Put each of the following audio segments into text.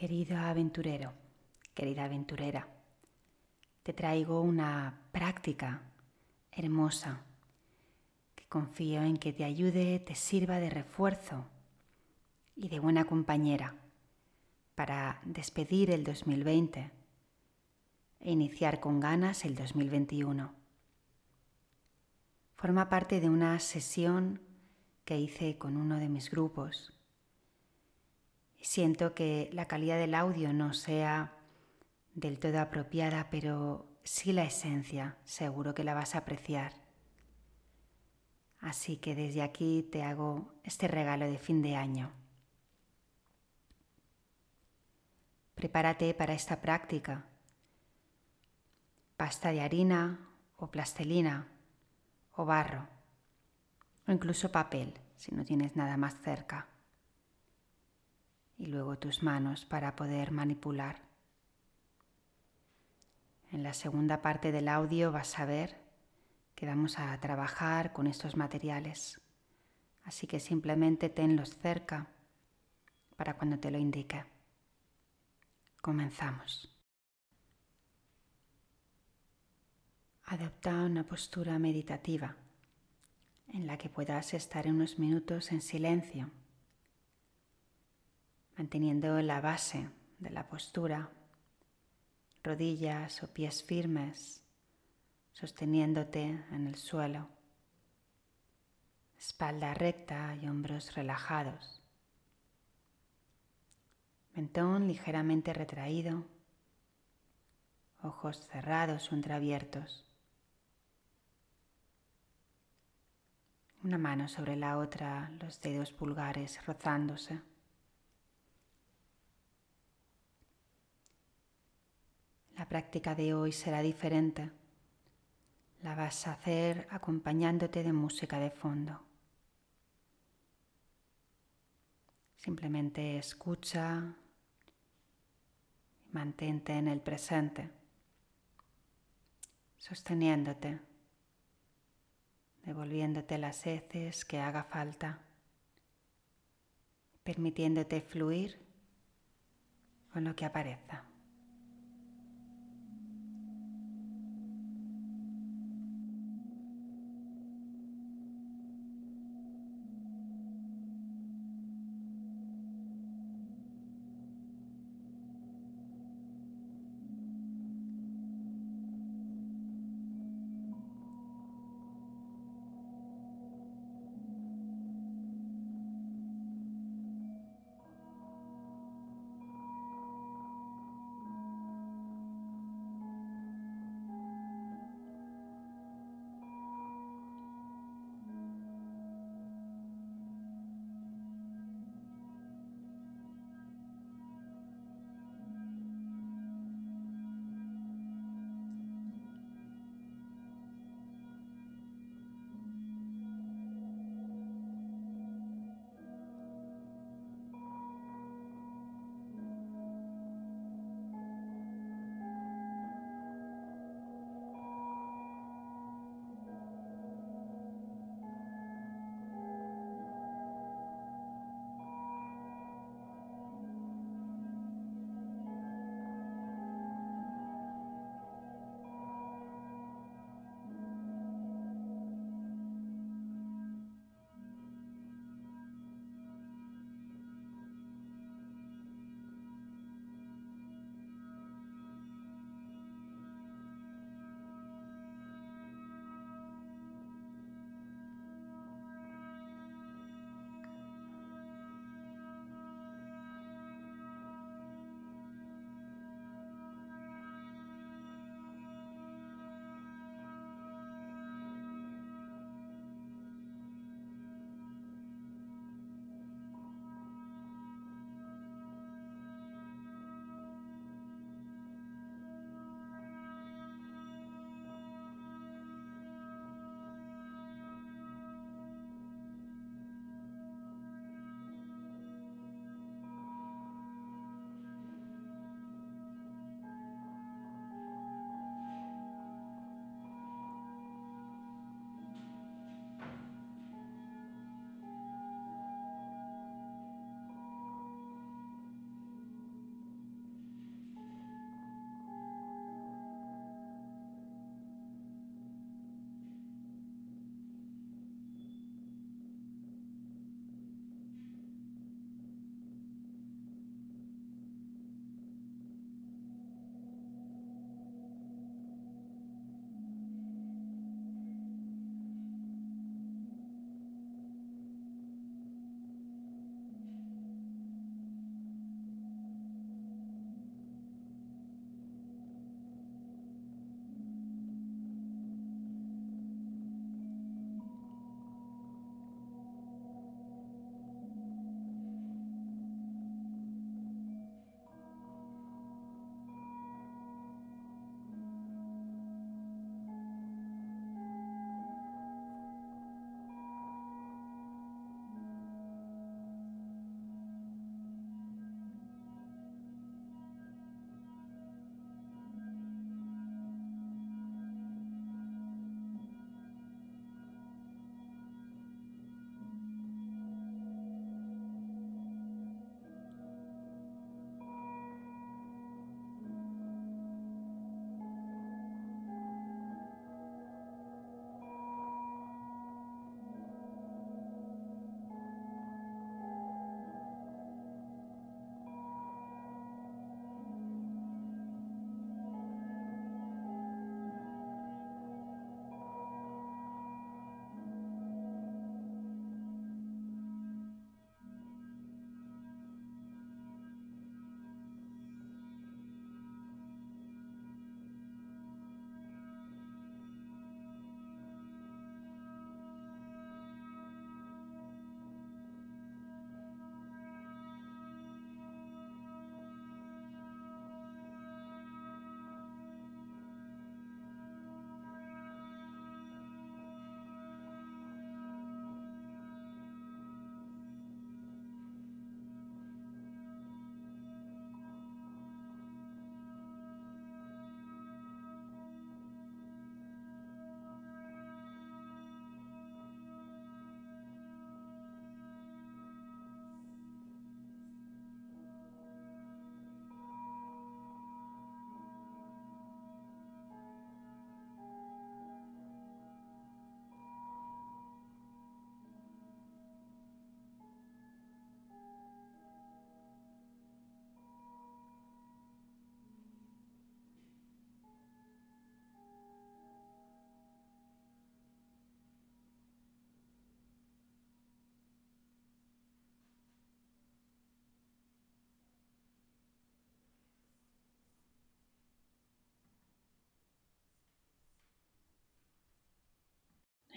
Querido aventurero, querida aventurera, te traigo una práctica hermosa que confío en que te ayude, te sirva de refuerzo y de buena compañera para despedir el 2020 e iniciar con ganas el 2021. Forma parte de una sesión que hice con uno de mis grupos Siento que la calidad del audio no sea del todo apropiada, pero sí la esencia, seguro que la vas a apreciar. Así que desde aquí te hago este regalo de fin de año. Prepárate para esta práctica. Pasta de harina o plastelina o barro o incluso papel si no tienes nada más cerca y luego tus manos para poder manipular. En la segunda parte del audio vas a ver que vamos a trabajar con estos materiales, así que simplemente tenlos cerca para cuando te lo indique. Comenzamos. Adopta una postura meditativa en la que puedas estar unos minutos en silencio manteniendo la base de la postura, rodillas o pies firmes, sosteniéndote en el suelo, espalda recta y hombros relajados, mentón ligeramente retraído, ojos cerrados o entreabiertos. Una mano sobre la otra, los dedos pulgares rozándose. La práctica de hoy será diferente. La vas a hacer acompañándote de música de fondo. Simplemente escucha y mantente en el presente, sosteniéndote, devolviéndote las heces que haga falta, permitiéndote fluir con lo que aparezca.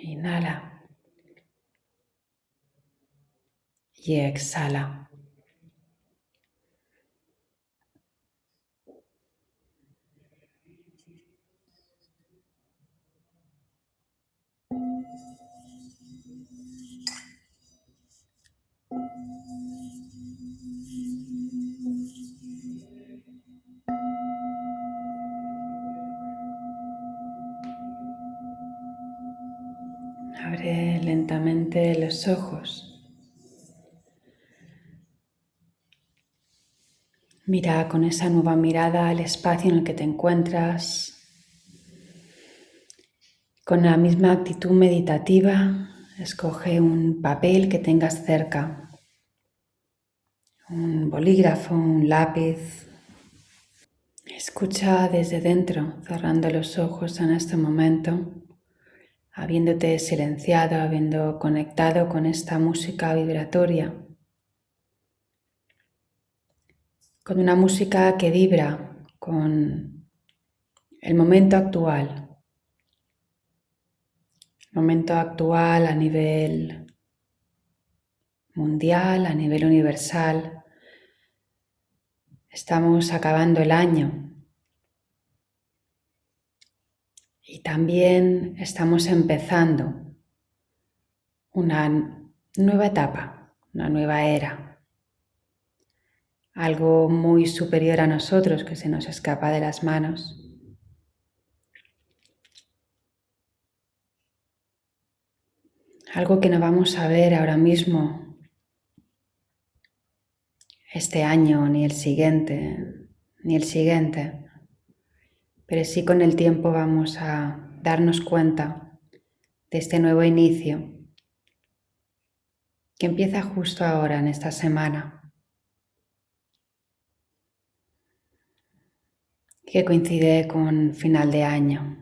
Inhala. Y exhala. Lentamente los ojos. Mira con esa nueva mirada al espacio en el que te encuentras. Con la misma actitud meditativa, escoge un papel que tengas cerca, un bolígrafo, un lápiz. Escucha desde dentro, cerrando los ojos en este momento, habiéndote silenciado, habiendo conectado con esta música vibratoria con una música que vibra con el momento actual. El momento actual a nivel mundial, a nivel universal. Estamos acabando el año y también estamos empezando una nueva etapa, una nueva era algo muy superior a nosotros que se nos escapa de las manos. Algo que no vamos a ver ahora mismo, este año, ni el siguiente, ni el siguiente, pero sí con el tiempo vamos a darnos cuenta de este nuevo inicio que empieza justo ahora, en esta semana. que coincide con final de año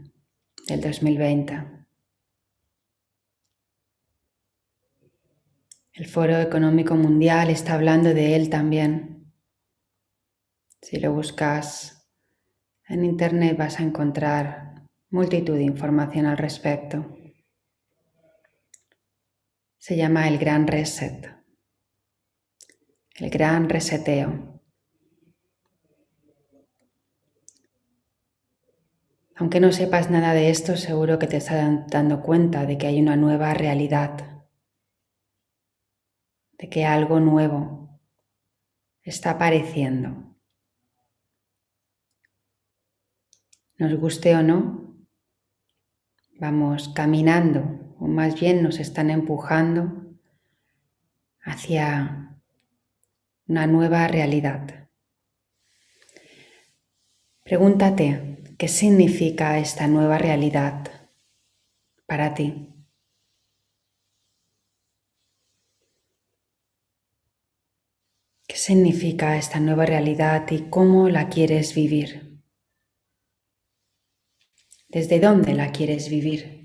del 2020. El Foro Económico Mundial está hablando de él también. Si lo buscas en Internet vas a encontrar multitud de información al respecto. Se llama el Gran Reset, el Gran Reseteo. Aunque no sepas nada de esto, seguro que te estás dando cuenta de que hay una nueva realidad, de que algo nuevo está apareciendo. Nos guste o no, vamos caminando, o más bien nos están empujando hacia una nueva realidad. Pregúntate, ¿Qué significa esta nueva realidad para ti? ¿Qué significa esta nueva realidad y cómo la quieres vivir? ¿Desde dónde la quieres vivir?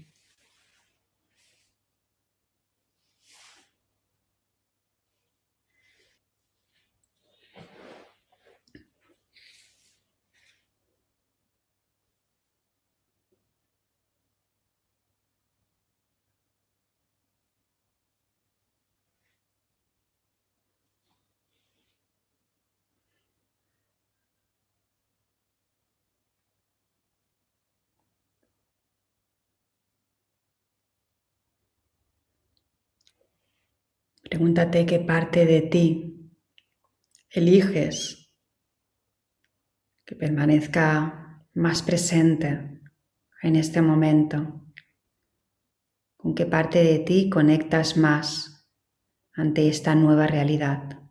Pregúntate qué parte de ti eliges que permanezca más presente en este momento. ¿Con qué parte de ti conectas más ante esta nueva realidad?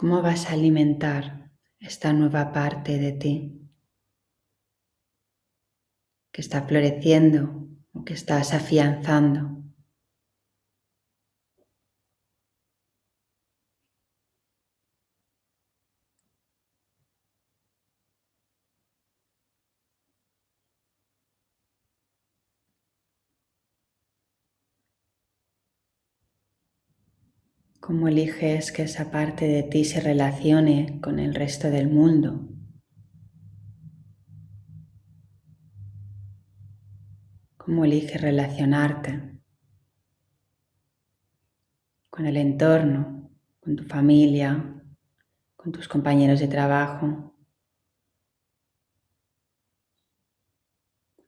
¿Cómo vas a alimentar esta nueva parte de ti que está floreciendo o que estás afianzando? Cómo eliges que esa parte de ti se relacione con el resto del mundo. Cómo eliges relacionarte con el entorno, con tu familia, con tus compañeros de trabajo,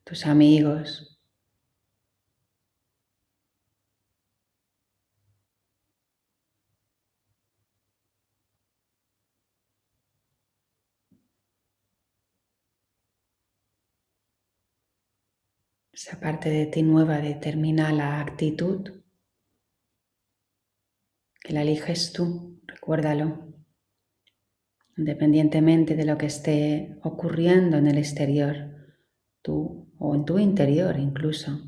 tus amigos. Esa parte de ti nueva determina la actitud que la eliges tú, recuérdalo, independientemente de lo que esté ocurriendo en el exterior, tú o en tu interior incluso,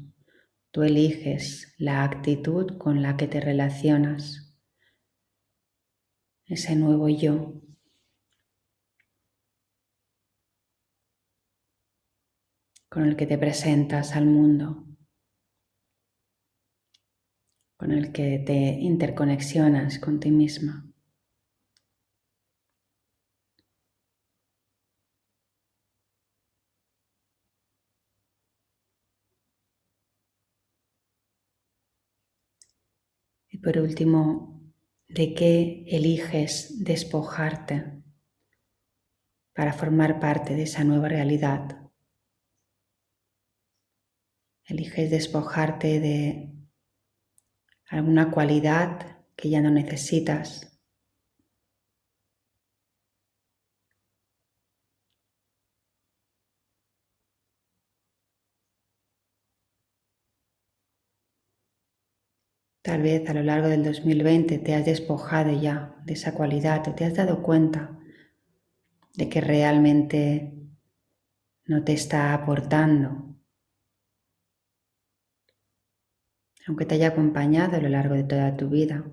tú eliges la actitud con la que te relacionas, ese nuevo yo con el que te presentas al mundo, con el que te interconexionas con ti misma. Y por último, ¿de qué eliges despojarte para formar parte de esa nueva realidad? Eliges despojarte de alguna cualidad que ya no necesitas. Tal vez a lo largo del 2020 te has despojado ya de esa cualidad o te has dado cuenta de que realmente no te está aportando aunque te haya acompañado a lo largo de toda tu vida.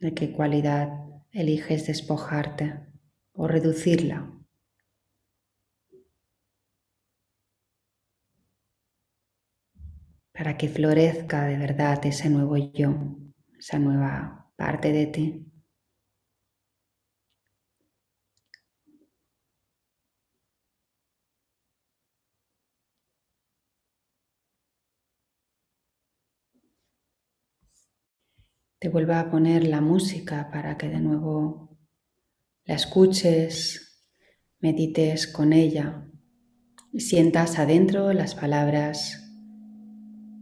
¿De qué cualidad eliges despojarte o reducirla? Para que florezca de verdad ese nuevo yo, esa nueva parte de ti. Te vuelvo a poner la música para que de nuevo la escuches, medites con ella y sientas adentro las palabras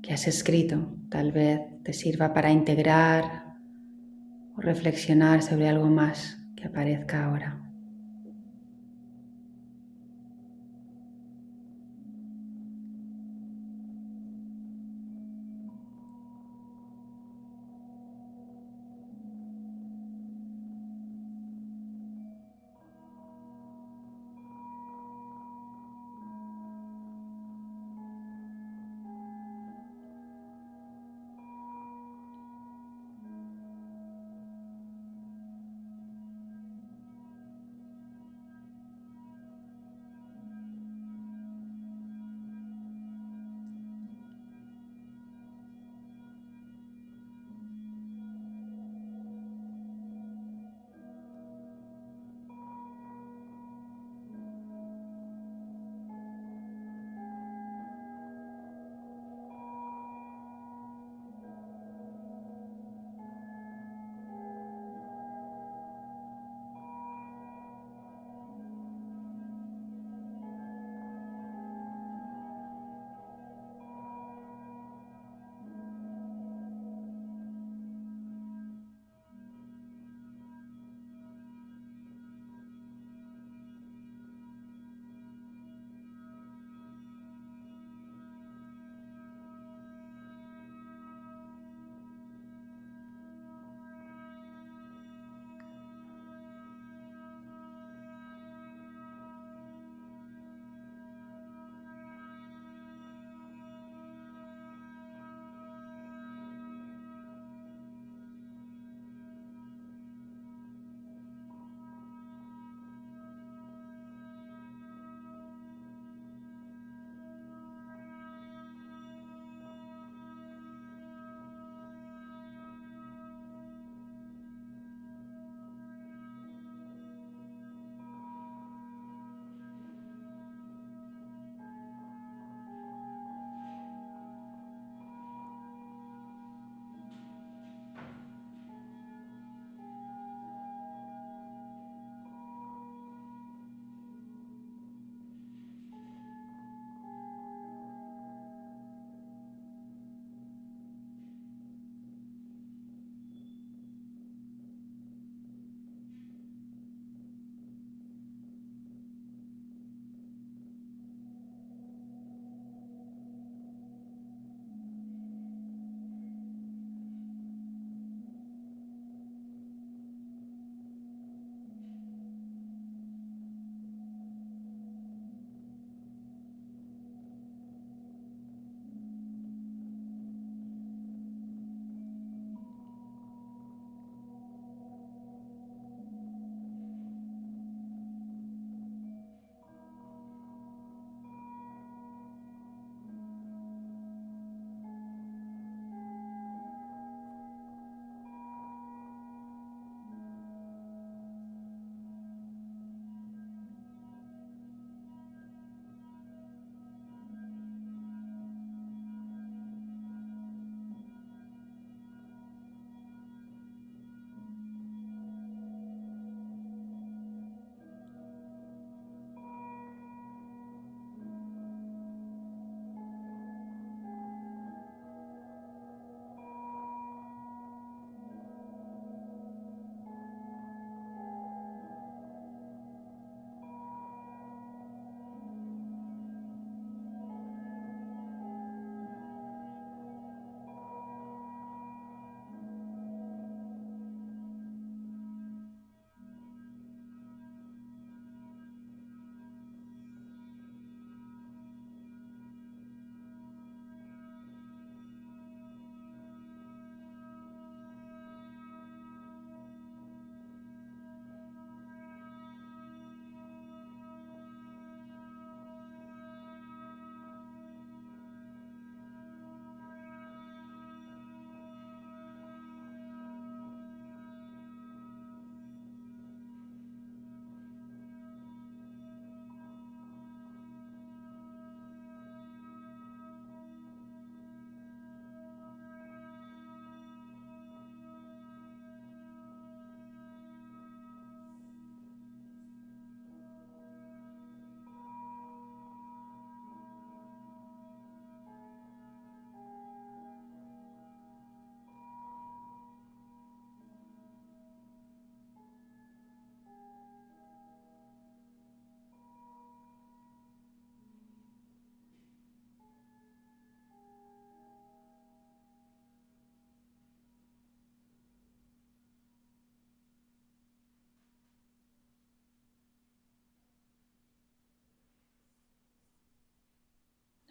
que has escrito. Tal vez te sirva para integrar o reflexionar sobre algo más que aparezca ahora.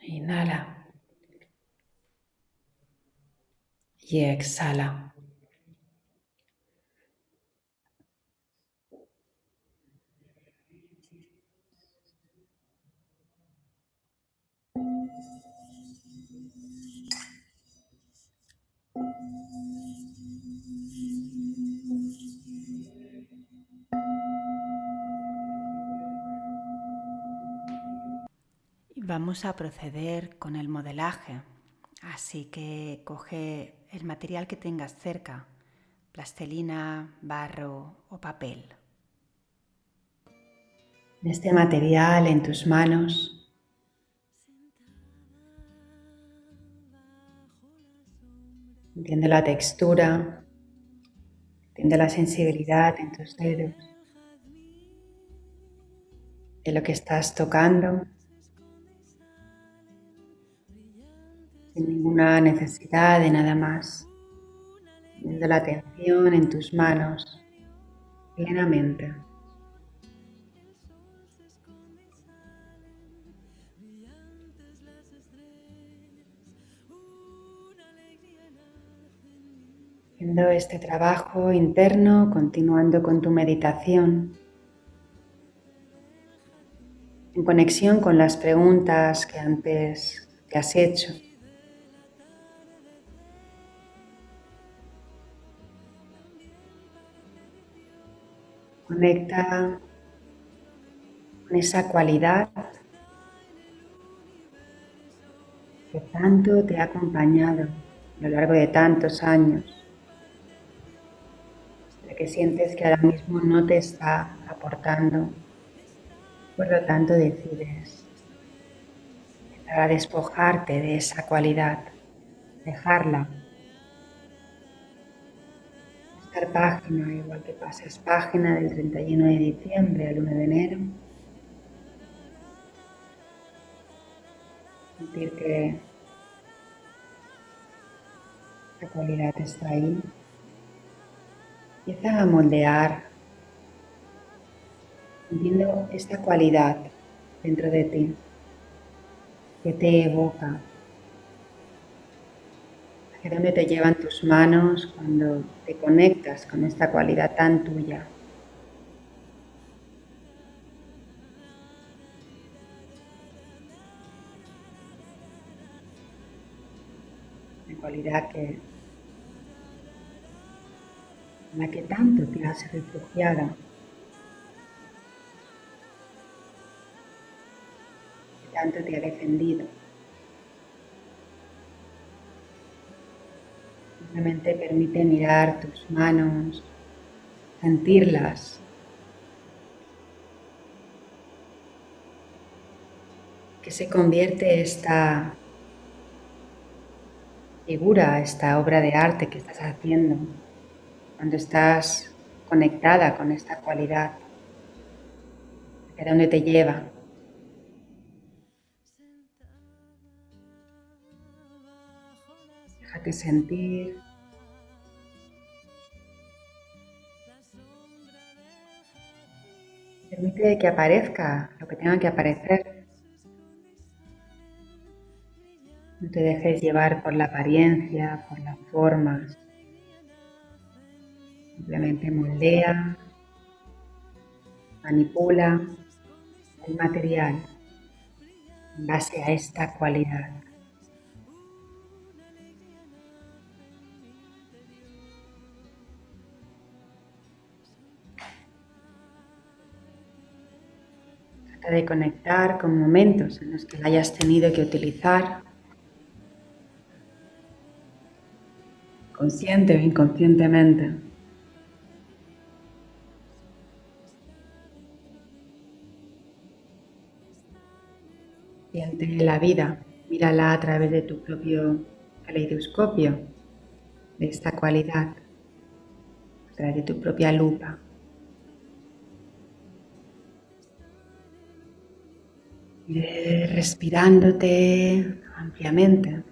Inhala. Y exhala. Vamos a proceder con el modelaje, así que coge el material que tengas cerca, plastelina, barro o papel. Este material en tus manos. Entiende la textura, entiende la sensibilidad en tus dedos, de lo que estás tocando sin ninguna necesidad de nada más, viendo la atención en tus manos plenamente. Haciendo este trabajo interno, continuando con tu meditación, en conexión con las preguntas que antes te has hecho. Conecta con esa cualidad que tanto te ha acompañado a lo largo de tantos años, la que sientes que ahora mismo no te está aportando, por lo tanto decides para despojarte de esa cualidad, dejarla página, igual que pases página del 31 de diciembre al 1 de enero. Sentir que la cualidad está ahí. Empieza a moldear, sintiendo esta cualidad dentro de ti que te evoca ¿Hacia dónde te llevan tus manos cuando te conectas con esta cualidad tan tuya? La cualidad que la que tanto te has refugiado. Que tanto te ha defendido. Simplemente permite mirar tus manos, sentirlas. Que se convierte esta figura, esta obra de arte que estás haciendo cuando estás conectada con esta cualidad. ¿De dónde te lleva? Déjate sentir. Permite que aparezca lo que tenga que aparecer. No te dejes llevar por la apariencia, por las formas. Simplemente moldea, manipula el material en base a esta cualidad. De conectar con momentos en los que la hayas tenido que utilizar, consciente o inconscientemente. Siente la vida, mírala a través de tu propio caleidoscopio, de esta cualidad, a través de tu propia lupa. Respirándote ampliamente.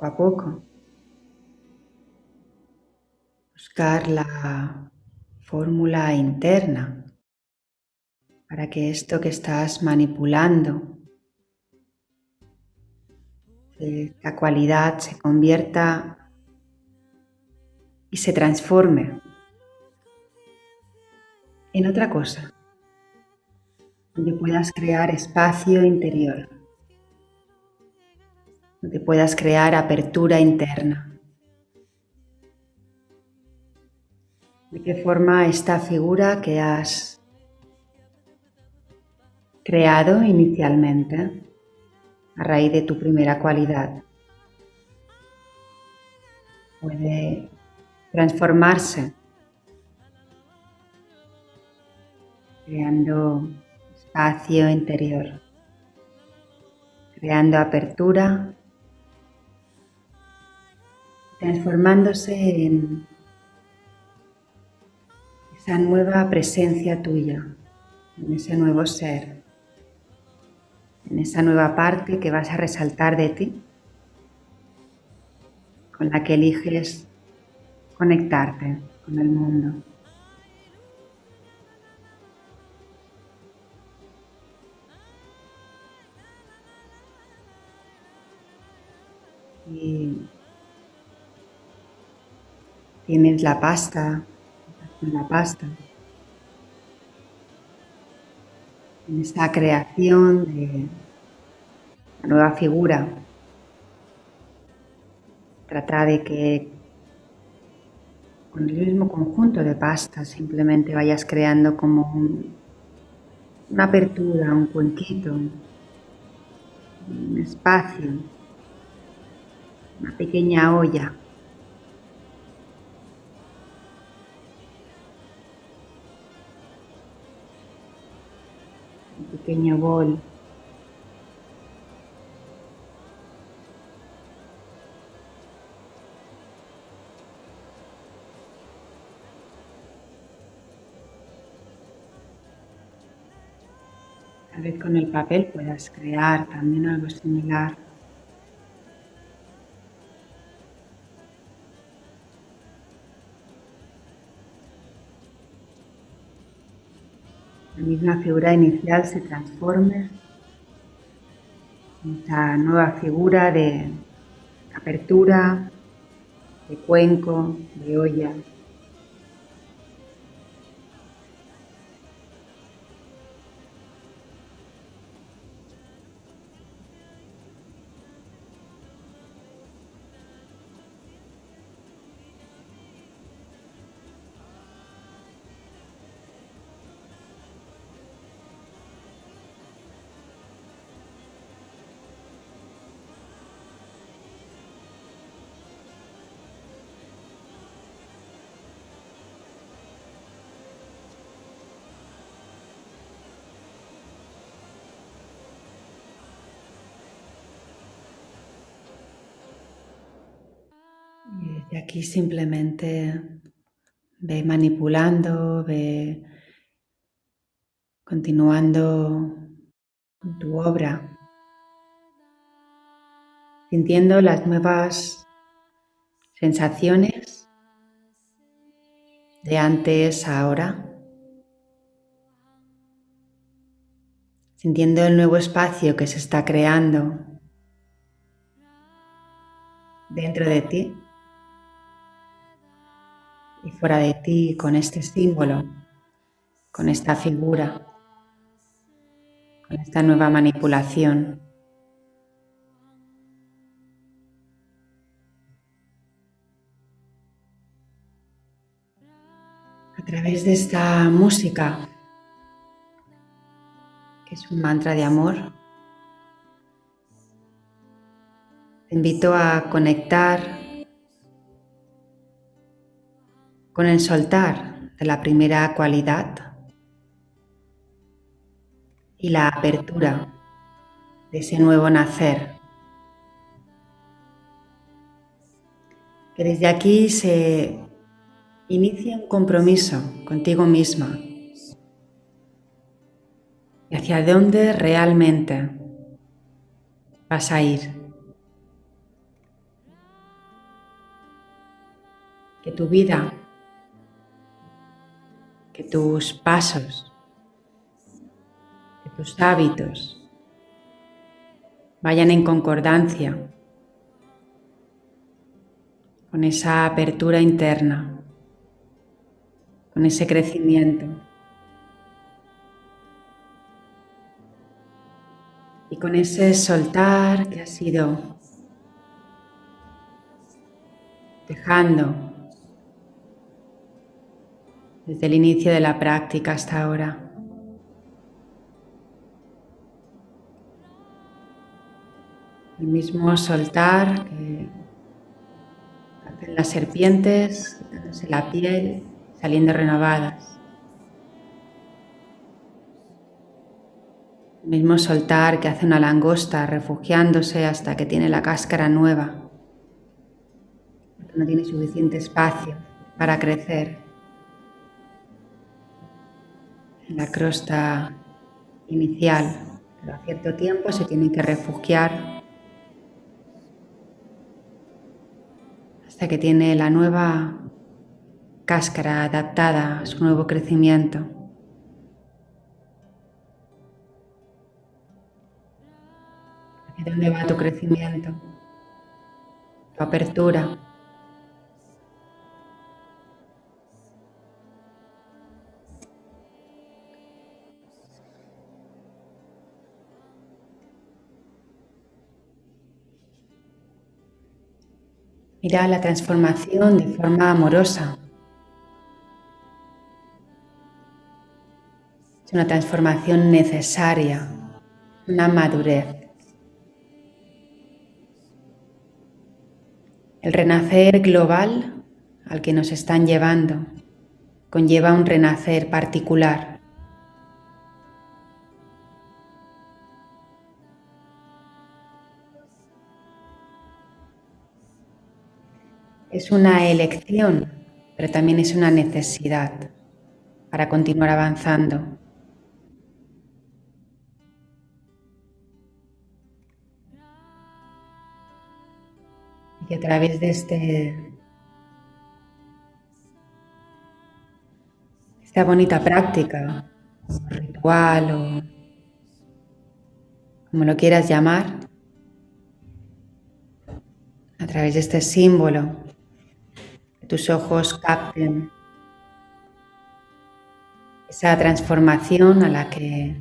poco a poco. Buscar la fórmula interna para que esto que estás manipulando, esta cualidad se convierta y se transforme en otra cosa, donde puedas crear espacio interior, donde puedas crear apertura interna. ¿De qué forma esta figura que has creado inicialmente a raíz de tu primera cualidad. Puede transformarse creando espacio interior, creando apertura, transformándose en esa nueva presencia tuya, en ese nuevo ser en esa nueva parte que vas a resaltar de ti, con la que eliges conectarte con el mundo. Y tienes la pasta, la pasta. En esta creación de la nueva figura. Trata de que con el mismo conjunto de pastas simplemente vayas creando como una apertura, un cuenquito, un espacio, una pequeña olla pequeño bol. Tal vez con el papel puedas crear también algo similar. Misma figura inicial se transforme en esta nueva figura de apertura, de cuenco, de olla. Y aquí simplemente ve manipulando, ve continuando con tu obra, sintiendo las nuevas sensaciones de antes a ahora, sintiendo el nuevo espacio que se está creando dentro de ti y fuera de ti con este símbolo, con esta figura, con esta nueva manipulación. A través de esta música, que es un mantra de amor, te invito a conectar con el soltar de la primera cualidad y la apertura de ese nuevo nacer. Que desde aquí se inicie un compromiso contigo misma y hacia dónde realmente vas a ir. que tu vida, que tus pasos, que tus hábitos vayan en concordancia con esa apertura interna, con ese crecimiento. Y con ese soltar que ha sido dejando desde el inicio de la práctica hasta ahora. El mismo soltar que hacen las serpientes, quitándose la piel, saliendo renovadas. El mismo soltar que hace una langosta refugiándose hasta que tiene la cáscara nueva no tiene suficiente espacio para crecer. En la crosta inicial, pero a cierto tiempo se tiene que refugiar hasta que tiene la nueva cáscara adaptada a su nuevo crecimiento. ¿Hacia dónde va tu crecimiento? Tu apertura. Mira la transformación de forma amorosa. Es una transformación necesaria, una madurez. El renacer global al que nos están llevando conlleva un renacer particular. Es una elección, pero también es una necesidad para continuar avanzando. Y a través de este esta bonita práctica, ritual o como lo quieras llamar, a través de este símbolo tus ojos capten esa transformación a la que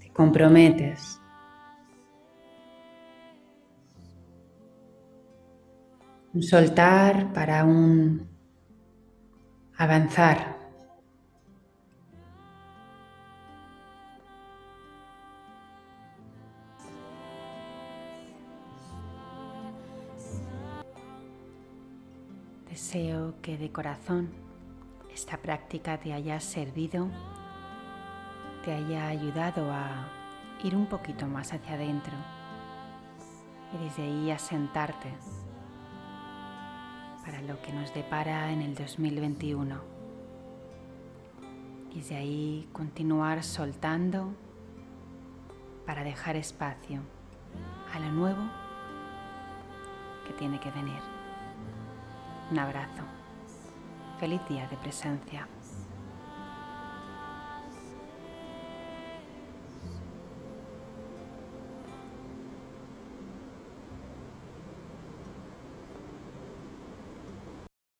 te comprometes. Un soltar para un avanzar. Deseo que de corazón esta práctica te haya servido, te haya ayudado a ir un poquito más hacia adentro y desde ahí a sentarte para lo que nos depara en el 2021. Y desde ahí continuar soltando para dejar espacio a lo nuevo que tiene que venir. Un abrazo. Feliz día de presencia.